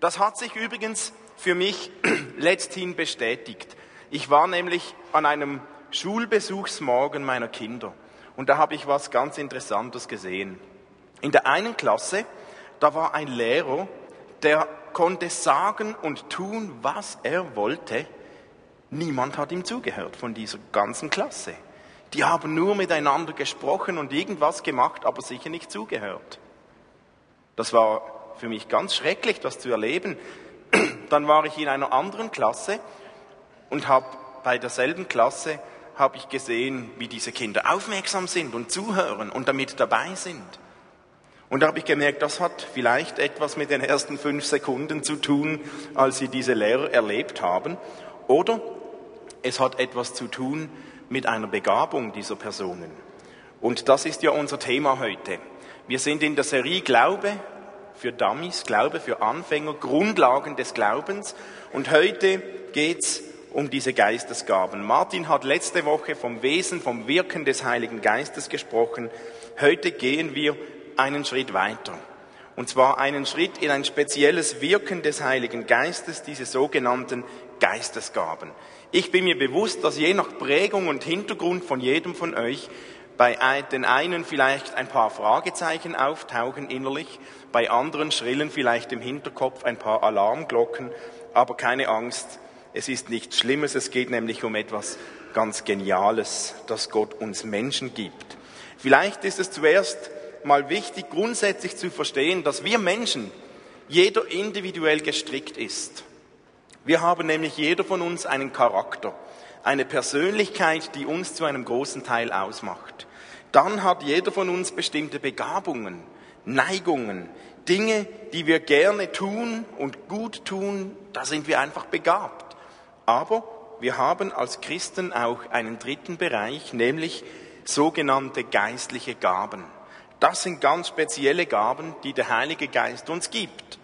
Das hat sich übrigens für mich letzthin bestätigt. Ich war nämlich an einem Schulbesuchsmorgen meiner Kinder und da habe ich was ganz Interessantes gesehen. In der einen Klasse, da war ein Lehrer, der konnte sagen und tun, was er wollte. Niemand hat ihm zugehört von dieser ganzen Klasse. Die haben nur miteinander gesprochen und irgendwas gemacht, aber sicher nicht zugehört. Das war für mich ganz schrecklich, das zu erleben. Dann war ich in einer anderen Klasse und habe bei derselben Klasse habe ich gesehen, wie diese Kinder aufmerksam sind und zuhören und damit dabei sind. Und da habe ich gemerkt, das hat vielleicht etwas mit den ersten fünf Sekunden zu tun, als sie diese Lehrer erlebt haben. Oder es hat etwas zu tun mit einer Begabung dieser Personen. Und das ist ja unser Thema heute. Wir sind in der Serie Glaube für Dummies, Glaube für Anfänger, Grundlagen des Glaubens. Und heute geht's um diese Geistesgaben. Martin hat letzte Woche vom Wesen, vom Wirken des Heiligen Geistes gesprochen. Heute gehen wir einen Schritt weiter. Und zwar einen Schritt in ein spezielles Wirken des Heiligen Geistes, diese sogenannten Geistesgaben. Ich bin mir bewusst, dass je nach Prägung und Hintergrund von jedem von euch bei den einen vielleicht ein paar Fragezeichen auftauchen innerlich, bei anderen schrillen vielleicht im Hinterkopf ein paar Alarmglocken, aber keine Angst, es ist nichts Schlimmes, es geht nämlich um etwas ganz Geniales, das Gott uns Menschen gibt. Vielleicht ist es zuerst mal wichtig, grundsätzlich zu verstehen, dass wir Menschen, jeder individuell gestrickt ist. Wir haben nämlich jeder von uns einen Charakter, eine Persönlichkeit, die uns zu einem großen Teil ausmacht. Dann hat jeder von uns bestimmte Begabungen, Neigungen, Dinge, die wir gerne tun und gut tun, da sind wir einfach begabt. Aber wir haben als Christen auch einen dritten Bereich, nämlich sogenannte geistliche Gaben. Das sind ganz spezielle Gaben, die der Heilige Geist uns gibt.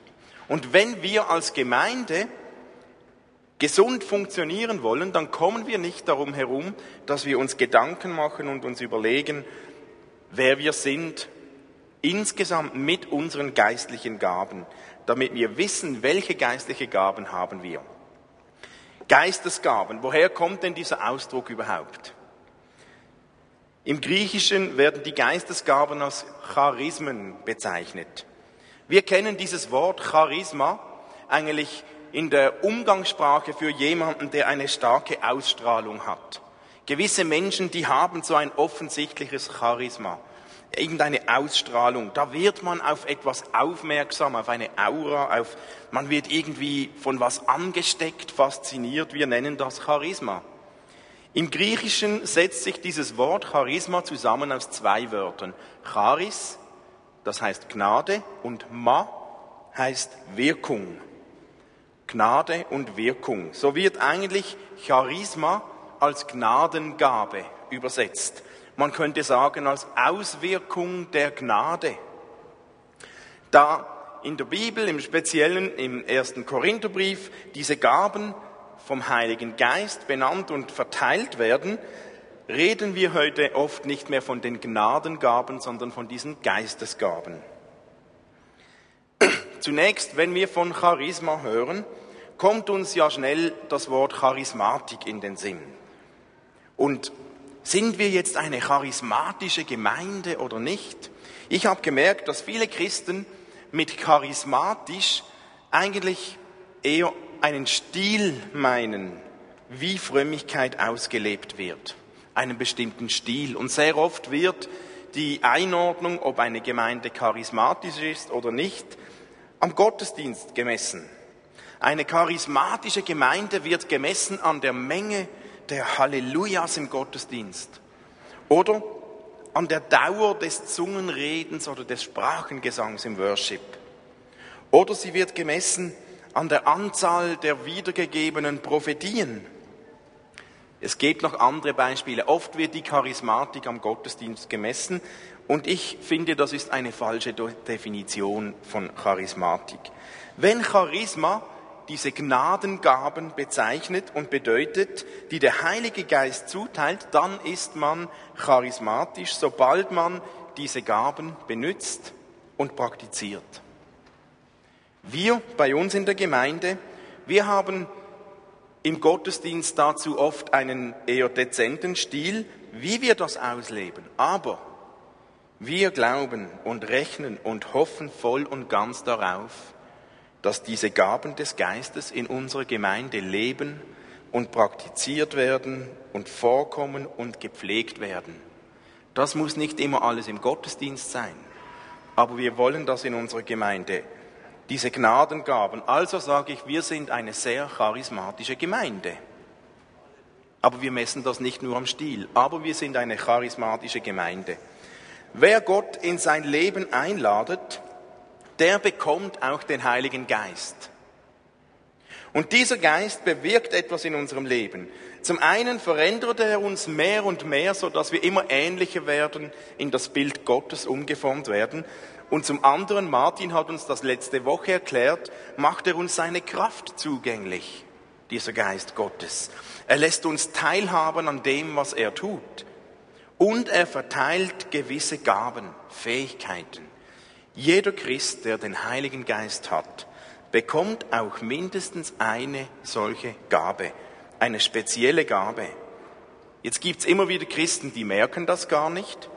Und wenn wir als Gemeinde gesund funktionieren wollen, dann kommen wir nicht darum herum, dass wir uns Gedanken machen und uns überlegen, wer wir sind, insgesamt mit unseren geistlichen Gaben, damit wir wissen, welche geistliche Gaben haben wir. Geistesgaben, woher kommt denn dieser Ausdruck überhaupt? Im Griechischen werden die Geistesgaben als Charismen bezeichnet. Wir kennen dieses Wort Charisma eigentlich in der Umgangssprache für jemanden, der eine starke Ausstrahlung hat. Gewisse Menschen, die haben so ein offensichtliches Charisma, irgendeine Ausstrahlung. Da wird man auf etwas aufmerksam, auf eine Aura, auf, man wird irgendwie von was angesteckt, fasziniert. Wir nennen das Charisma. Im Griechischen setzt sich dieses Wort Charisma zusammen aus zwei Wörtern. Charis, das heißt Gnade, und Ma heißt Wirkung. Gnade und Wirkung. So wird eigentlich Charisma als Gnadengabe übersetzt. Man könnte sagen als Auswirkung der Gnade. Da in der Bibel, im Speziellen im ersten Korintherbrief, diese Gaben vom Heiligen Geist benannt und verteilt werden, reden wir heute oft nicht mehr von den Gnadengaben, sondern von diesen Geistesgaben. Zunächst, wenn wir von Charisma hören, kommt uns ja schnell das Wort Charismatik in den Sinn. Und sind wir jetzt eine charismatische Gemeinde oder nicht? Ich habe gemerkt, dass viele Christen mit charismatisch eigentlich eher einen Stil meinen, wie Frömmigkeit ausgelebt wird. Einen bestimmten Stil. Und sehr oft wird die Einordnung, ob eine Gemeinde charismatisch ist oder nicht, am Gottesdienst gemessen. Eine charismatische Gemeinde wird gemessen an der Menge der Hallelujahs im Gottesdienst oder an der Dauer des Zungenredens oder des Sprachengesangs im Worship. Oder sie wird gemessen an der Anzahl der wiedergegebenen Prophetien. Es gibt noch andere Beispiele. Oft wird die Charismatik am Gottesdienst gemessen und ich finde, das ist eine falsche Definition von Charismatik. Wenn Charisma diese Gnadengaben bezeichnet und bedeutet, die der Heilige Geist zuteilt, dann ist man charismatisch, sobald man diese Gaben benutzt und praktiziert. Wir bei uns in der Gemeinde, wir haben im Gottesdienst dazu oft einen eher dezenten Stil, wie wir das ausleben. Aber wir glauben und rechnen und hoffen voll und ganz darauf, dass diese Gaben des Geistes in unserer Gemeinde leben und praktiziert werden und vorkommen und gepflegt werden. Das muss nicht immer alles im Gottesdienst sein, aber wir wollen das in unserer Gemeinde diese Gnadengaben. Also sage ich, wir sind eine sehr charismatische Gemeinde. Aber wir messen das nicht nur am Stil, aber wir sind eine charismatische Gemeinde. Wer Gott in sein Leben einladet, der bekommt auch den Heiligen Geist. Und dieser Geist bewirkt etwas in unserem Leben. Zum einen verändert er uns mehr und mehr, so dass wir immer ähnlicher werden, in das Bild Gottes umgeformt werden. Und zum anderen, Martin hat uns das letzte Woche erklärt, macht er uns seine Kraft zugänglich, dieser Geist Gottes. Er lässt uns teilhaben an dem, was er tut. Und er verteilt gewisse Gaben, Fähigkeiten. Jeder Christ, der den Heiligen Geist hat, bekommt auch mindestens eine solche Gabe, eine spezielle Gabe. Jetzt gibt's immer wieder Christen, die merken das gar nicht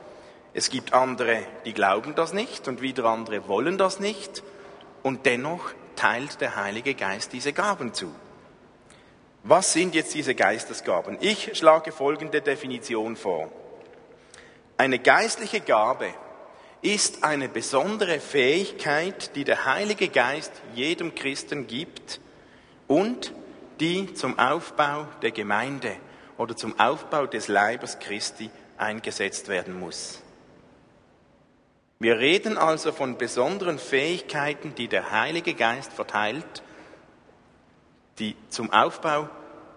es gibt andere, die glauben das nicht und wieder andere wollen das nicht. Und dennoch teilt der Heilige Geist diese Gaben zu. Was sind jetzt diese Geistesgaben? Ich schlage folgende Definition vor. Eine geistliche Gabe ist eine besondere Fähigkeit, die der Heilige Geist jedem Christen gibt und die zum Aufbau der Gemeinde oder zum Aufbau des Leibes Christi eingesetzt werden muss. Wir reden also von besonderen Fähigkeiten, die der Heilige Geist verteilt, die zum Aufbau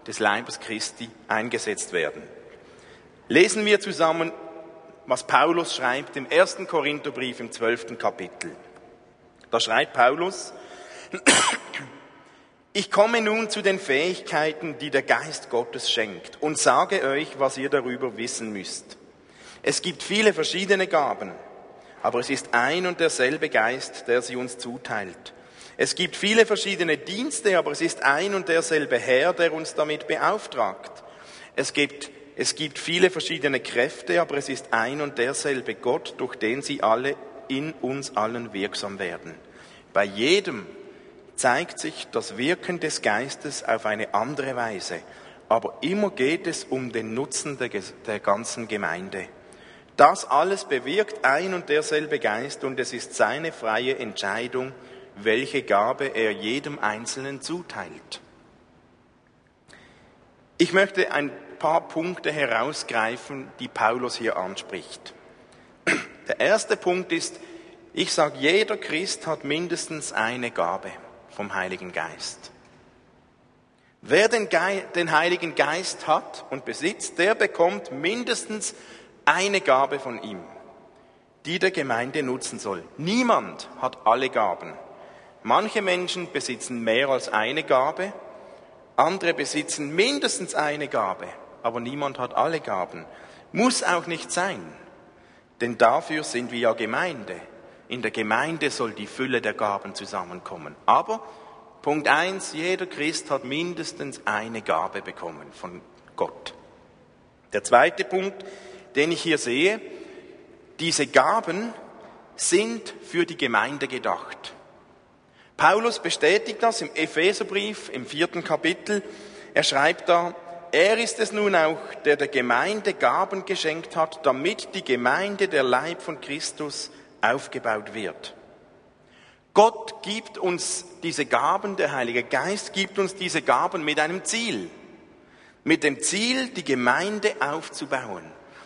des Leibes Christi eingesetzt werden. Lesen wir zusammen, was Paulus schreibt im ersten Korintherbrief im zwölften Kapitel. Da schreibt Paulus, ich komme nun zu den Fähigkeiten, die der Geist Gottes schenkt und sage euch, was ihr darüber wissen müsst. Es gibt viele verschiedene Gaben aber es ist ein und derselbe Geist, der sie uns zuteilt. Es gibt viele verschiedene Dienste, aber es ist ein und derselbe Herr, der uns damit beauftragt. Es gibt, es gibt viele verschiedene Kräfte, aber es ist ein und derselbe Gott, durch den sie alle in uns allen wirksam werden. Bei jedem zeigt sich das Wirken des Geistes auf eine andere Weise, aber immer geht es um den Nutzen der, der ganzen Gemeinde. Das alles bewirkt ein und derselbe Geist und es ist seine freie Entscheidung, welche Gabe er jedem Einzelnen zuteilt. Ich möchte ein paar Punkte herausgreifen, die Paulus hier anspricht. Der erste Punkt ist, ich sage, jeder Christ hat mindestens eine Gabe vom Heiligen Geist. Wer den, Ge den Heiligen Geist hat und besitzt, der bekommt mindestens eine Gabe von ihm, die der Gemeinde nutzen soll. Niemand hat alle Gaben. Manche Menschen besitzen mehr als eine Gabe, andere besitzen mindestens eine Gabe, aber niemand hat alle Gaben. Muss auch nicht sein, denn dafür sind wir ja Gemeinde. In der Gemeinde soll die Fülle der Gaben zusammenkommen. Aber Punkt eins: jeder Christ hat mindestens eine Gabe bekommen von Gott. Der zweite Punkt, den ich hier sehe, diese Gaben sind für die Gemeinde gedacht. Paulus bestätigt das im Epheserbrief im vierten Kapitel. Er schreibt da, er ist es nun auch, der der Gemeinde Gaben geschenkt hat, damit die Gemeinde der Leib von Christus aufgebaut wird. Gott gibt uns diese Gaben, der Heilige Geist gibt uns diese Gaben mit einem Ziel. Mit dem Ziel, die Gemeinde aufzubauen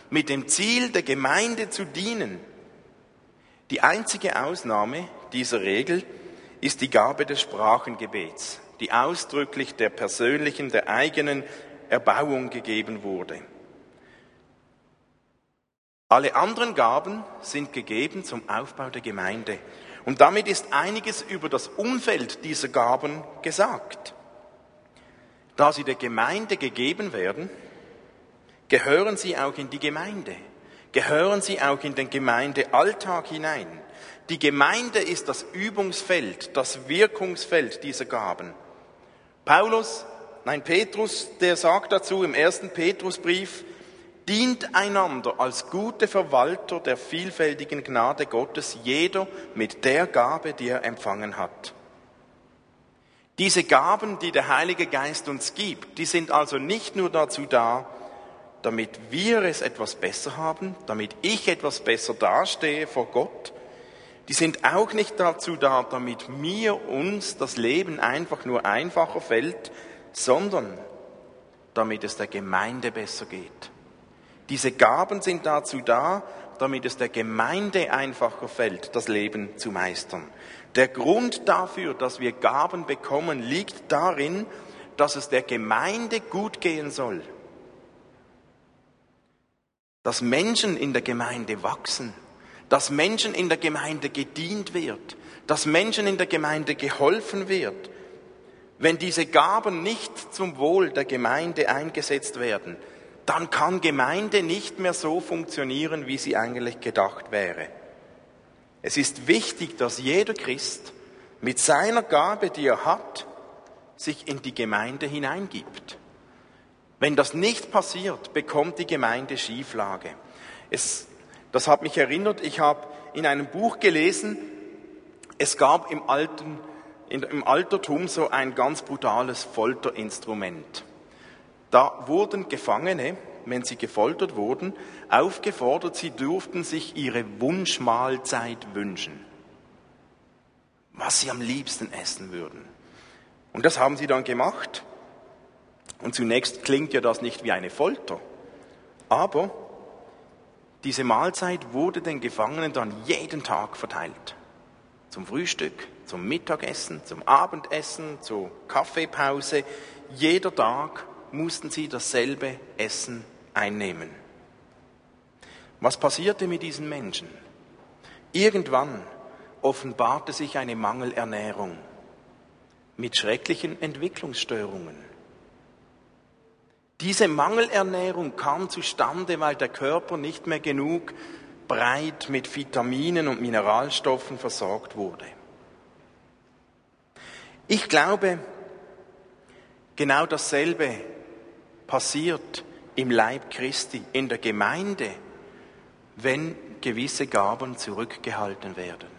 mit dem Ziel, der Gemeinde zu dienen. Die einzige Ausnahme dieser Regel ist die Gabe des Sprachengebets, die ausdrücklich der persönlichen, der eigenen Erbauung gegeben wurde. Alle anderen Gaben sind gegeben zum Aufbau der Gemeinde. Und damit ist einiges über das Umfeld dieser Gaben gesagt. Da sie der Gemeinde gegeben werden, gehören sie auch in die Gemeinde, gehören sie auch in den Gemeindealltag hinein. Die Gemeinde ist das Übungsfeld, das Wirkungsfeld dieser Gaben. Paulus, nein, Petrus, der sagt dazu im ersten Petrusbrief, dient einander als gute Verwalter der vielfältigen Gnade Gottes, jeder mit der Gabe, die er empfangen hat. Diese Gaben, die der Heilige Geist uns gibt, die sind also nicht nur dazu da, damit wir es etwas besser haben, damit ich etwas besser dastehe vor Gott. Die sind auch nicht dazu da, damit mir uns das Leben einfach nur einfacher fällt, sondern damit es der Gemeinde besser geht. Diese Gaben sind dazu da, damit es der Gemeinde einfacher fällt, das Leben zu meistern. Der Grund dafür, dass wir Gaben bekommen, liegt darin, dass es der Gemeinde gut gehen soll. Dass Menschen in der Gemeinde wachsen, dass Menschen in der Gemeinde gedient wird, dass Menschen in der Gemeinde geholfen wird. Wenn diese Gaben nicht zum Wohl der Gemeinde eingesetzt werden, dann kann Gemeinde nicht mehr so funktionieren, wie sie eigentlich gedacht wäre. Es ist wichtig, dass jeder Christ mit seiner Gabe, die er hat, sich in die Gemeinde hineingibt. Wenn das nicht passiert, bekommt die Gemeinde Schieflage. Es, das hat mich erinnert, ich habe in einem Buch gelesen, es gab im, alten, im Altertum so ein ganz brutales Folterinstrument. Da wurden Gefangene wenn sie gefoltert wurden, aufgefordert, sie durften sich ihre Wunschmahlzeit wünschen, was sie am liebsten essen würden. Und das haben sie dann gemacht. Und zunächst klingt ja das nicht wie eine Folter, aber diese Mahlzeit wurde den Gefangenen dann jeden Tag verteilt. Zum Frühstück, zum Mittagessen, zum Abendessen, zur Kaffeepause. Jeder Tag mussten sie dasselbe Essen einnehmen. Was passierte mit diesen Menschen? Irgendwann offenbarte sich eine Mangelernährung mit schrecklichen Entwicklungsstörungen. Diese Mangelernährung kam zustande, weil der Körper nicht mehr genug breit mit Vitaminen und Mineralstoffen versorgt wurde. Ich glaube, genau dasselbe passiert im Leib Christi, in der Gemeinde, wenn gewisse Gaben zurückgehalten werden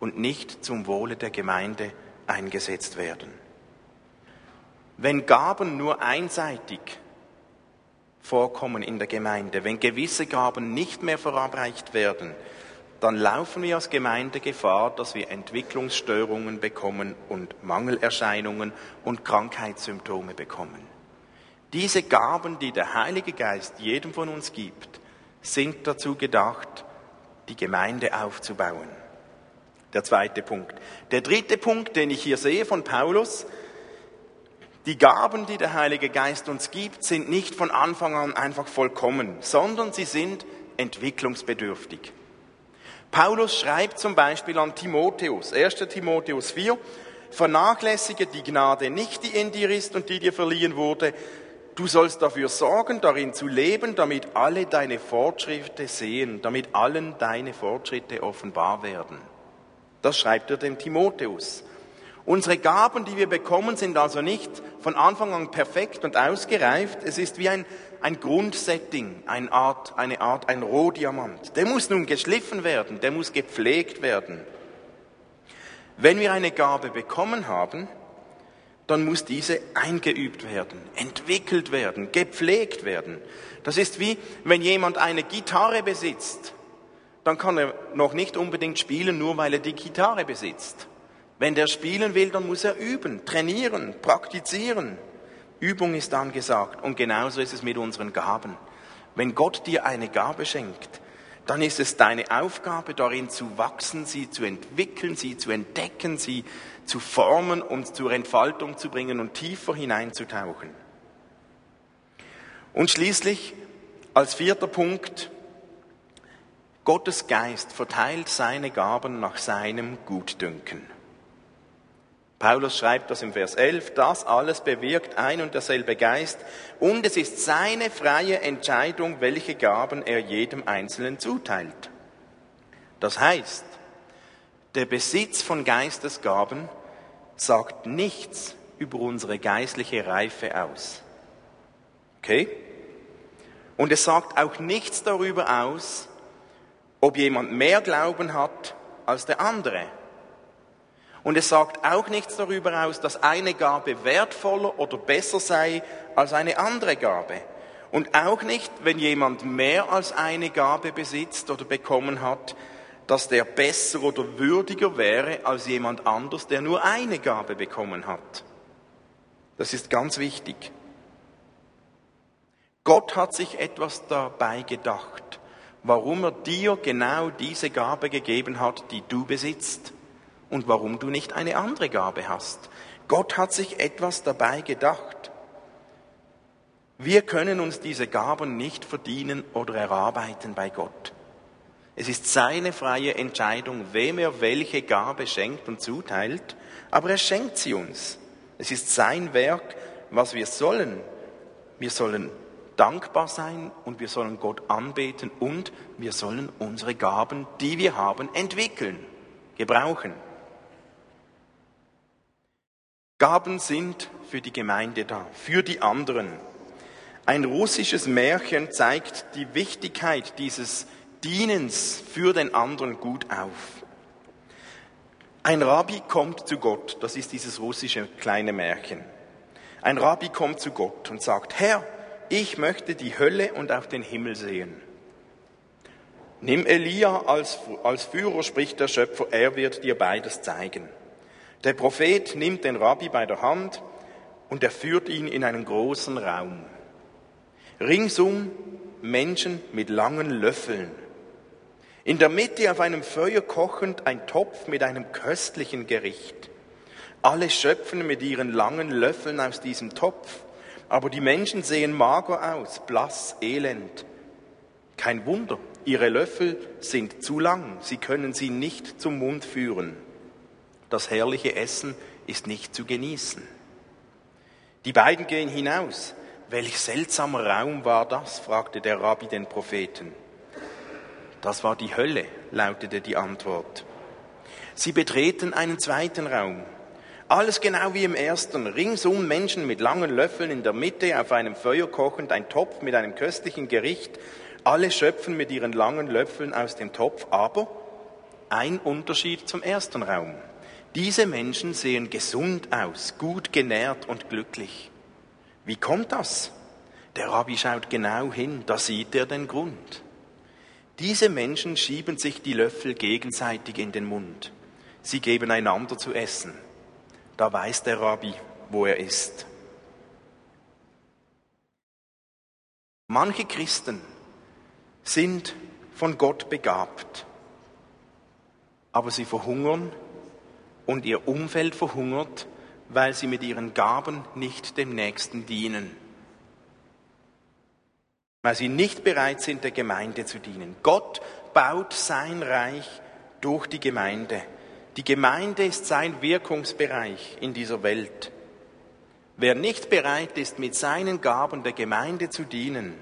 und nicht zum Wohle der Gemeinde eingesetzt werden. Wenn Gaben nur einseitig vorkommen in der Gemeinde, wenn gewisse Gaben nicht mehr verabreicht werden, dann laufen wir als Gemeinde Gefahr, dass wir Entwicklungsstörungen bekommen und Mangelerscheinungen und Krankheitssymptome bekommen. Diese Gaben, die der Heilige Geist jedem von uns gibt, sind dazu gedacht, die Gemeinde aufzubauen. Der zweite Punkt. Der dritte Punkt, den ich hier sehe von Paulus, die Gaben, die der Heilige Geist uns gibt, sind nicht von Anfang an einfach vollkommen, sondern sie sind entwicklungsbedürftig. Paulus schreibt zum Beispiel an Timotheus, 1. Timotheus 4, vernachlässige die Gnade nicht, die in dir ist und die dir verliehen wurde, Du sollst dafür sorgen, darin zu leben, damit alle deine Fortschritte sehen, damit allen deine Fortschritte offenbar werden. Das schreibt er dem Timotheus. Unsere Gaben, die wir bekommen, sind also nicht von Anfang an perfekt und ausgereift. Es ist wie ein, ein Grundsetting, eine Art, eine Art, ein Rohdiamant. Der muss nun geschliffen werden, der muss gepflegt werden. Wenn wir eine Gabe bekommen haben, dann muss diese eingeübt werden, entwickelt werden, gepflegt werden. Das ist wie, wenn jemand eine Gitarre besitzt, dann kann er noch nicht unbedingt spielen, nur weil er die Gitarre besitzt. Wenn der spielen will, dann muss er üben, trainieren, praktizieren. Übung ist angesagt und genauso ist es mit unseren Gaben. Wenn Gott dir eine Gabe schenkt, dann ist es deine Aufgabe, darin zu wachsen, sie zu entwickeln, sie zu entdecken, sie zu formen und zur Entfaltung zu bringen und tiefer hineinzutauchen. Und schließlich als vierter Punkt, Gottes Geist verteilt seine Gaben nach seinem Gutdünken. Paulus schreibt das im Vers 11, das alles bewirkt ein und derselbe Geist und es ist seine freie Entscheidung, welche Gaben er jedem Einzelnen zuteilt. Das heißt, Der Besitz von Geistesgaben sagt nichts über unsere geistliche Reife aus. Okay? Und es sagt auch nichts darüber aus, ob jemand mehr Glauben hat als der andere. Und es sagt auch nichts darüber aus, dass eine Gabe wertvoller oder besser sei als eine andere Gabe. Und auch nicht, wenn jemand mehr als eine Gabe besitzt oder bekommen hat, dass der besser oder würdiger wäre als jemand anders, der nur eine Gabe bekommen hat. Das ist ganz wichtig. Gott hat sich etwas dabei gedacht, warum er dir genau diese Gabe gegeben hat, die du besitzt und warum du nicht eine andere Gabe hast. Gott hat sich etwas dabei gedacht. Wir können uns diese Gaben nicht verdienen oder erarbeiten bei Gott. Es ist seine freie Entscheidung, wem er welche Gabe schenkt und zuteilt, aber er schenkt sie uns. Es ist sein Werk, was wir sollen. Wir sollen dankbar sein und wir sollen Gott anbeten und wir sollen unsere Gaben, die wir haben, entwickeln, gebrauchen. Gaben sind für die Gemeinde da, für die anderen. Ein russisches Märchen zeigt die Wichtigkeit dieses Dienens für den anderen gut auf. Ein Rabbi kommt zu Gott, das ist dieses russische kleine Märchen. Ein Rabbi kommt zu Gott und sagt, Herr, ich möchte die Hölle und auch den Himmel sehen. Nimm Elia als, als Führer, spricht der Schöpfer, er wird dir beides zeigen. Der Prophet nimmt den Rabbi bei der Hand und er führt ihn in einen großen Raum. Ringsum Menschen mit langen Löffeln. In der Mitte auf einem Feuer kochend ein Topf mit einem köstlichen Gericht. Alle schöpfen mit ihren langen Löffeln aus diesem Topf, aber die Menschen sehen mager aus, blass, elend. Kein Wunder, ihre Löffel sind zu lang, sie können sie nicht zum Mund führen das herrliche Essen ist nicht zu genießen. Die beiden gehen hinaus. Welch seltsamer Raum war das? fragte der Rabbi den Propheten. Das war die Hölle, lautete die Antwort. Sie betreten einen zweiten Raum. Alles genau wie im ersten. Ringsum Menschen mit langen Löffeln in der Mitte auf einem Feuer kochend, ein Topf mit einem köstlichen Gericht. Alle schöpfen mit ihren langen Löffeln aus dem Topf, aber ein Unterschied zum ersten Raum. Diese Menschen sehen gesund aus, gut genährt und glücklich. Wie kommt das? Der Rabbi schaut genau hin, da sieht er den Grund. Diese Menschen schieben sich die Löffel gegenseitig in den Mund. Sie geben einander zu essen. Da weiß der Rabbi, wo er ist. Manche Christen sind von Gott begabt, aber sie verhungern und ihr Umfeld verhungert, weil sie mit ihren Gaben nicht dem Nächsten dienen. Weil sie nicht bereit sind, der Gemeinde zu dienen. Gott baut sein Reich durch die Gemeinde. Die Gemeinde ist sein Wirkungsbereich in dieser Welt. Wer nicht bereit ist, mit seinen Gaben der Gemeinde zu dienen,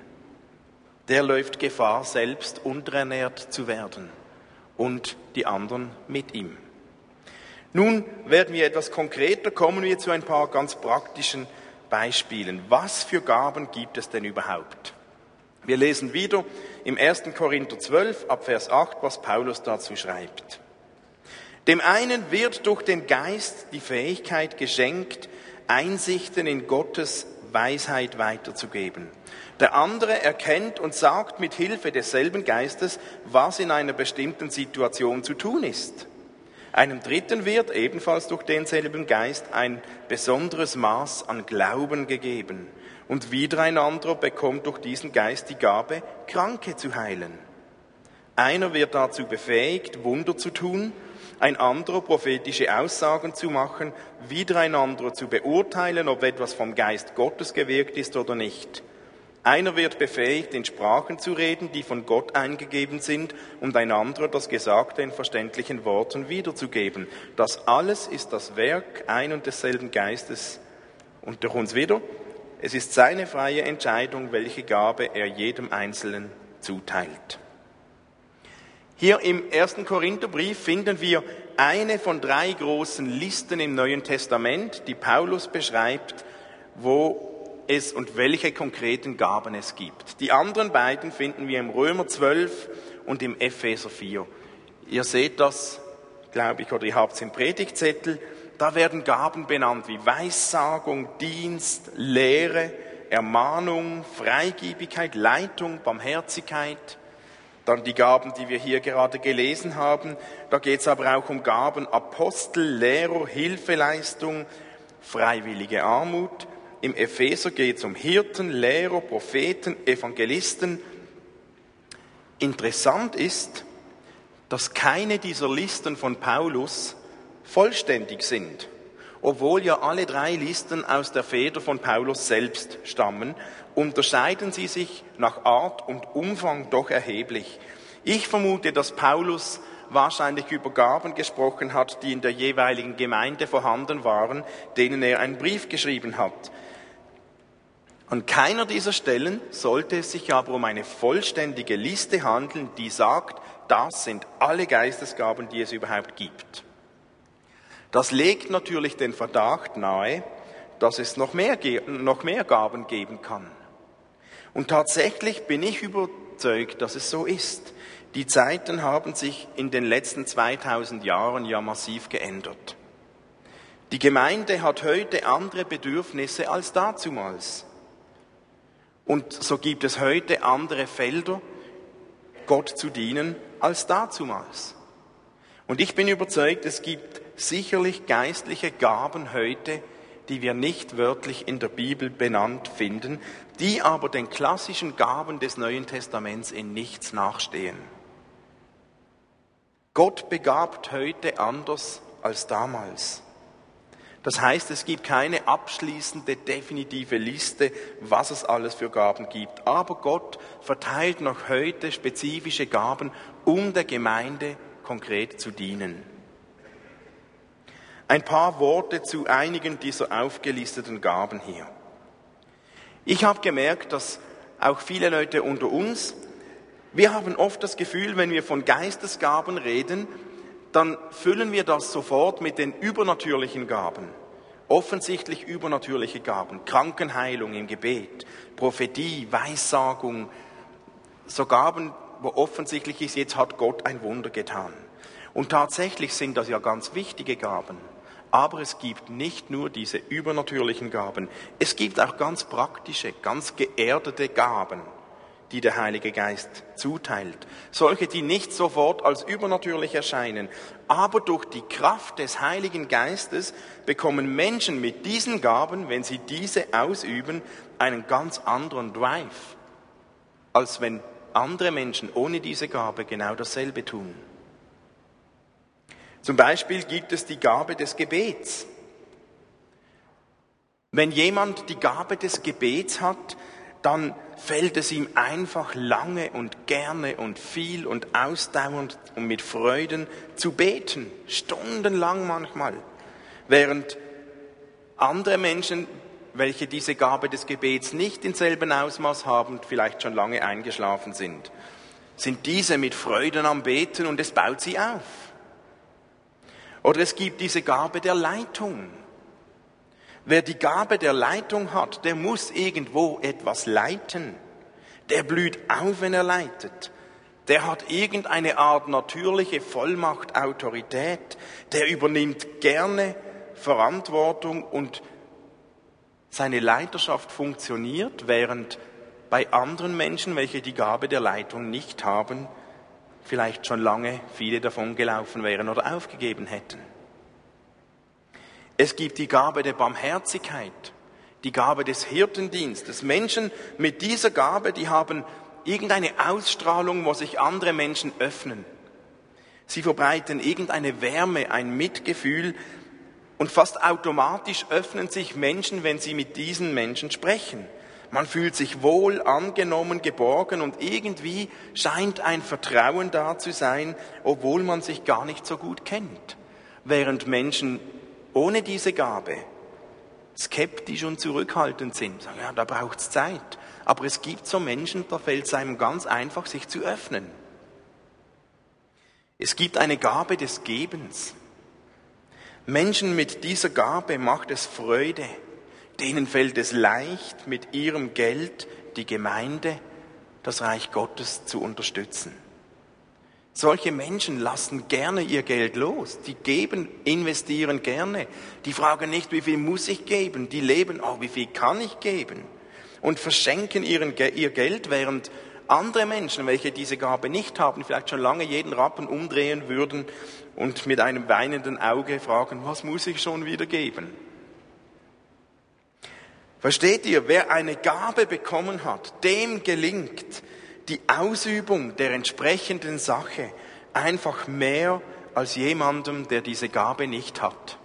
der läuft Gefahr, selbst unterernährt zu werden und die anderen mit ihm. Nun werden wir etwas konkreter, kommen wir zu ein paar ganz praktischen Beispielen. Was für Gaben gibt es denn überhaupt? Wir lesen wieder im 1. Korinther 12 ab Vers 8, was Paulus dazu schreibt. Dem einen wird durch den Geist die Fähigkeit geschenkt, Einsichten in Gottes Weisheit weiterzugeben. Der andere erkennt und sagt mit Hilfe desselben Geistes, was in einer bestimmten Situation zu tun ist. Einem Dritten wird ebenfalls durch denselben Geist ein besonderes Maß an Glauben gegeben. Und wieder ein anderer bekommt durch diesen Geist die Gabe, Kranke zu heilen. Einer wird dazu befähigt, Wunder zu tun, ein anderer prophetische Aussagen zu machen, wieder ein anderer zu beurteilen, ob etwas vom Geist Gottes gewirkt ist oder nicht. Einer wird befähigt, in Sprachen zu reden, die von Gott eingegeben sind, und ein anderer das Gesagte in verständlichen Worten wiederzugeben. Das alles ist das Werk ein und desselben Geistes. Und durch uns wieder, es ist seine freie Entscheidung, welche Gabe er jedem Einzelnen zuteilt. Hier im ersten Korintherbrief finden wir eine von drei großen Listen im Neuen Testament, die Paulus beschreibt, wo es und welche konkreten Gaben es gibt. Die anderen beiden finden wir im Römer 12 und im Epheser 4. Ihr seht das, glaube ich, oder ihr habt es im Predigtzettel. Da werden Gaben benannt wie Weissagung, Dienst, Lehre, Ermahnung, Freigebigkeit, Leitung, Barmherzigkeit. Dann die Gaben, die wir hier gerade gelesen haben. Da geht es aber auch um Gaben Apostel, Lehrer, Hilfeleistung, freiwillige Armut. Im Epheser geht es um Hirten, Lehrer, Propheten, Evangelisten. Interessant ist, dass keine dieser Listen von Paulus vollständig sind, obwohl ja alle drei Listen aus der Feder von Paulus selbst stammen, unterscheiden sie sich nach Art und Umfang doch erheblich. Ich vermute, dass Paulus wahrscheinlich über Gaben gesprochen hat, die in der jeweiligen Gemeinde vorhanden waren, denen er einen Brief geschrieben hat. An keiner dieser Stellen sollte es sich aber um eine vollständige Liste handeln, die sagt, das sind alle Geistesgaben, die es überhaupt gibt. Das legt natürlich den Verdacht nahe, dass es noch mehr, noch mehr Gaben geben kann. Und tatsächlich bin ich überzeugt, dass es so ist. Die Zeiten haben sich in den letzten 2000 Jahren ja massiv geändert. Die Gemeinde hat heute andere Bedürfnisse als dazumals. Und so gibt es heute andere Felder, Gott zu dienen, als dazumals. Und ich bin überzeugt, es gibt sicherlich geistliche Gaben heute, die wir nicht wörtlich in der Bibel benannt finden, die aber den klassischen Gaben des Neuen Testaments in nichts nachstehen. Gott begabt heute anders als damals. Das heißt, es gibt keine abschließende, definitive Liste, was es alles für Gaben gibt. Aber Gott verteilt noch heute spezifische Gaben, um der Gemeinde konkret zu dienen. Ein paar Worte zu einigen dieser aufgelisteten Gaben hier. Ich habe gemerkt, dass auch viele Leute unter uns, wir haben oft das Gefühl, wenn wir von Geistesgaben reden, dann füllen wir das sofort mit den übernatürlichen Gaben. Offensichtlich übernatürliche Gaben, Krankenheilung im Gebet, Prophetie, Weissagung, so Gaben, wo offensichtlich ist, jetzt hat Gott ein Wunder getan. Und tatsächlich sind das ja ganz wichtige Gaben. Aber es gibt nicht nur diese übernatürlichen Gaben, es gibt auch ganz praktische, ganz geerdete Gaben, die der Heilige Geist zuteilt. Solche, die nicht sofort als übernatürlich erscheinen, aber durch die Kraft des Heiligen Geistes bekommen Menschen mit diesen Gaben, wenn sie diese ausüben, einen ganz anderen Drive, als wenn andere Menschen ohne diese Gabe genau dasselbe tun. Zum Beispiel gibt es die Gabe des Gebets. Wenn jemand die Gabe des Gebets hat, dann fällt es ihm einfach lange und gerne und viel und ausdauernd und mit Freuden zu beten, stundenlang manchmal, während andere Menschen, welche diese Gabe des Gebets nicht in selben Ausmaß haben, vielleicht schon lange eingeschlafen sind, sind diese mit Freuden am Beten und es baut sie auf. Oder es gibt diese Gabe der Leitung. Wer die Gabe der Leitung hat, der muss irgendwo etwas leiten. Der blüht auf, wenn er leitet. Der hat irgendeine Art natürliche Vollmacht, Autorität. Der übernimmt gerne Verantwortung und seine Leiterschaft funktioniert, während bei anderen Menschen, welche die Gabe der Leitung nicht haben, vielleicht schon lange viele davon gelaufen wären oder aufgegeben hätten. Es gibt die Gabe der Barmherzigkeit, die Gabe des Hirtendienstes. Menschen mit dieser Gabe, die haben irgendeine Ausstrahlung, wo sich andere Menschen öffnen. Sie verbreiten irgendeine Wärme, ein Mitgefühl und fast automatisch öffnen sich Menschen, wenn sie mit diesen Menschen sprechen. Man fühlt sich wohl angenommen, geborgen und irgendwie scheint ein Vertrauen da zu sein, obwohl man sich gar nicht so gut kennt. Während Menschen ohne diese Gabe skeptisch und zurückhaltend sind, sagen, ja, da braucht es Zeit. Aber es gibt so Menschen, da fällt es einem ganz einfach, sich zu öffnen. Es gibt eine Gabe des Gebens. Menschen mit dieser Gabe macht es Freude. Denen fällt es leicht, mit ihrem Geld die Gemeinde, das Reich Gottes zu unterstützen. Solche Menschen lassen gerne ihr Geld los. Die geben, investieren gerne. Die fragen nicht, wie viel muss ich geben. Die leben, oh, wie viel kann ich geben? Und verschenken ihren, ihr Geld, während andere Menschen, welche diese Gabe nicht haben, vielleicht schon lange jeden Rappen umdrehen würden und mit einem weinenden Auge fragen, was muss ich schon wieder geben? Versteht ihr, wer eine Gabe bekommen hat, dem gelingt die Ausübung der entsprechenden Sache einfach mehr als jemandem, der diese Gabe nicht hat.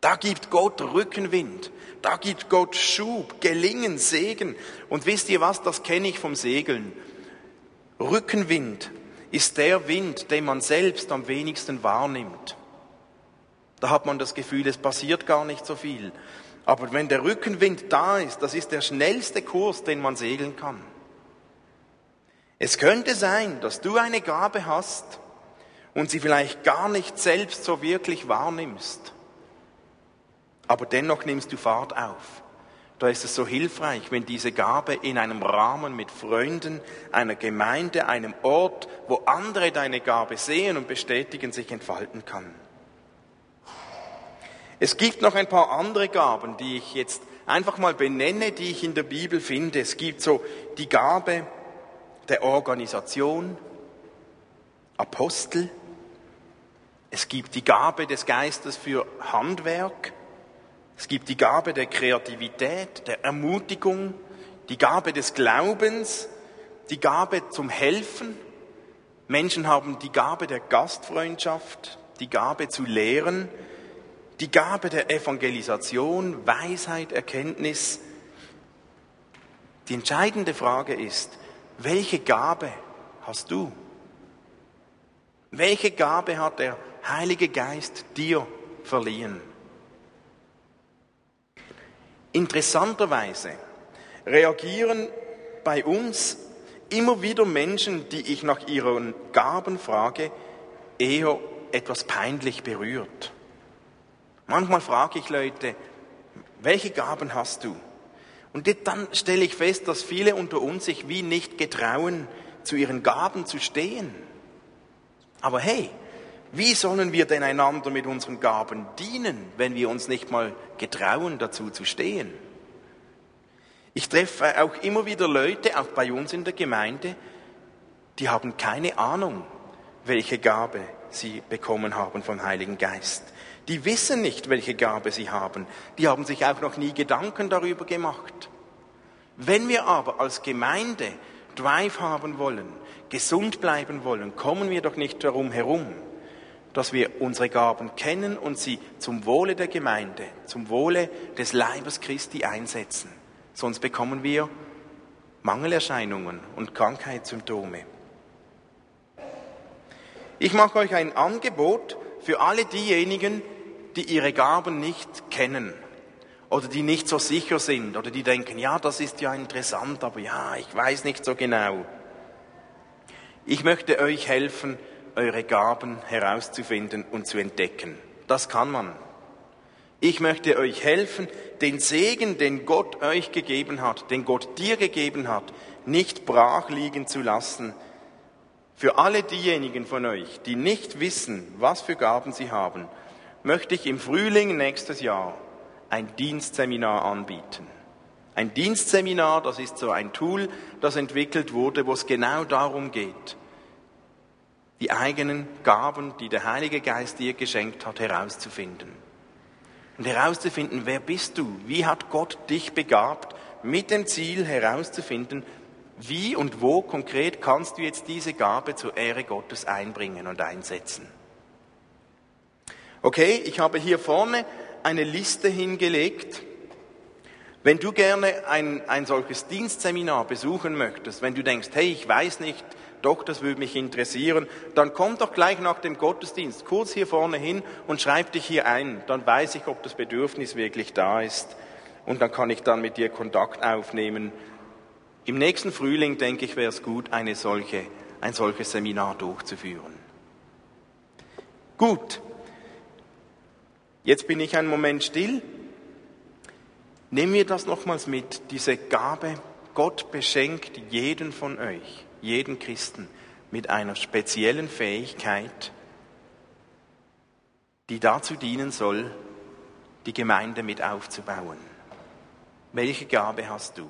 Da gibt Gott Rückenwind, da gibt Gott Schub, Gelingen, Segen. Und wisst ihr was, das kenne ich vom Segeln. Rückenwind ist der Wind, den man selbst am wenigsten wahrnimmt. Da hat man das Gefühl, es passiert gar nicht so viel. Aber wenn der Rückenwind da ist, das ist der schnellste Kurs, den man segeln kann. Es könnte sein, dass du eine Gabe hast und sie vielleicht gar nicht selbst so wirklich wahrnimmst. Aber dennoch nimmst du Fahrt auf. Da ist es so hilfreich, wenn diese Gabe in einem Rahmen mit Freunden, einer Gemeinde, einem Ort, wo andere deine Gabe sehen und bestätigen, sich entfalten kann. Es gibt noch ein paar andere Gaben, die ich jetzt einfach mal benenne, die ich in der Bibel finde. Es gibt so die Gabe, der Organisation, Apostel. Es gibt die Gabe des Geistes für Handwerk. Es gibt die Gabe der Kreativität, der Ermutigung, die Gabe des Glaubens, die Gabe zum Helfen. Menschen haben die Gabe der Gastfreundschaft, die Gabe zu lehren, die Gabe der Evangelisation, Weisheit, Erkenntnis. Die entscheidende Frage ist, welche Gabe hast du? Welche Gabe hat der Heilige Geist dir verliehen? Interessanterweise reagieren bei uns immer wieder Menschen, die ich nach ihren Gaben frage, eher etwas peinlich berührt. Manchmal frage ich Leute, welche Gaben hast du? Und dann stelle ich fest, dass viele unter uns sich wie nicht getrauen, zu ihren Gaben zu stehen. Aber hey, wie sollen wir denn einander mit unseren Gaben dienen, wenn wir uns nicht mal getrauen, dazu zu stehen? Ich treffe auch immer wieder Leute, auch bei uns in der Gemeinde, die haben keine Ahnung, welche Gabe sie bekommen haben vom Heiligen Geist. Die wissen nicht, welche Gabe sie haben. Die haben sich auch noch nie Gedanken darüber gemacht. Wenn wir aber als Gemeinde Drive haben wollen, gesund bleiben wollen, kommen wir doch nicht darum herum, dass wir unsere Gaben kennen und sie zum Wohle der Gemeinde, zum Wohle des Leibes Christi einsetzen. Sonst bekommen wir Mangelerscheinungen und Krankheitssymptome. Ich mache euch ein Angebot für alle diejenigen, die ihre Gaben nicht kennen oder die nicht so sicher sind oder die denken, ja, das ist ja interessant, aber ja, ich weiß nicht so genau. Ich möchte euch helfen, eure Gaben herauszufinden und zu entdecken. Das kann man. Ich möchte euch helfen, den Segen, den Gott euch gegeben hat, den Gott dir gegeben hat, nicht brach liegen zu lassen. Für alle diejenigen von euch, die nicht wissen, was für Gaben sie haben, möchte ich im Frühling nächstes Jahr ein Dienstseminar anbieten. Ein Dienstseminar, das ist so ein Tool, das entwickelt wurde, wo es genau darum geht, die eigenen Gaben, die der Heilige Geist dir geschenkt hat, herauszufinden. Und herauszufinden, wer bist du? Wie hat Gott dich begabt? Mit dem Ziel herauszufinden, wie und wo konkret kannst du jetzt diese Gabe zur Ehre Gottes einbringen und einsetzen. Okay, ich habe hier vorne eine Liste hingelegt. Wenn du gerne ein, ein solches Dienstseminar besuchen möchtest, wenn du denkst, hey, ich weiß nicht, doch, das würde mich interessieren, dann komm doch gleich nach dem Gottesdienst kurz hier vorne hin und schreib dich hier ein. Dann weiß ich, ob das Bedürfnis wirklich da ist. Und dann kann ich dann mit dir Kontakt aufnehmen. Im nächsten Frühling, denke ich, wäre es gut, eine solche ein solches Seminar durchzuführen. Gut, jetzt bin ich einen Moment still. Nehmen wir das nochmals mit, diese Gabe. Gott beschenkt jeden von euch, jeden Christen, mit einer speziellen Fähigkeit, die dazu dienen soll, die Gemeinde mit aufzubauen. Welche Gabe hast du?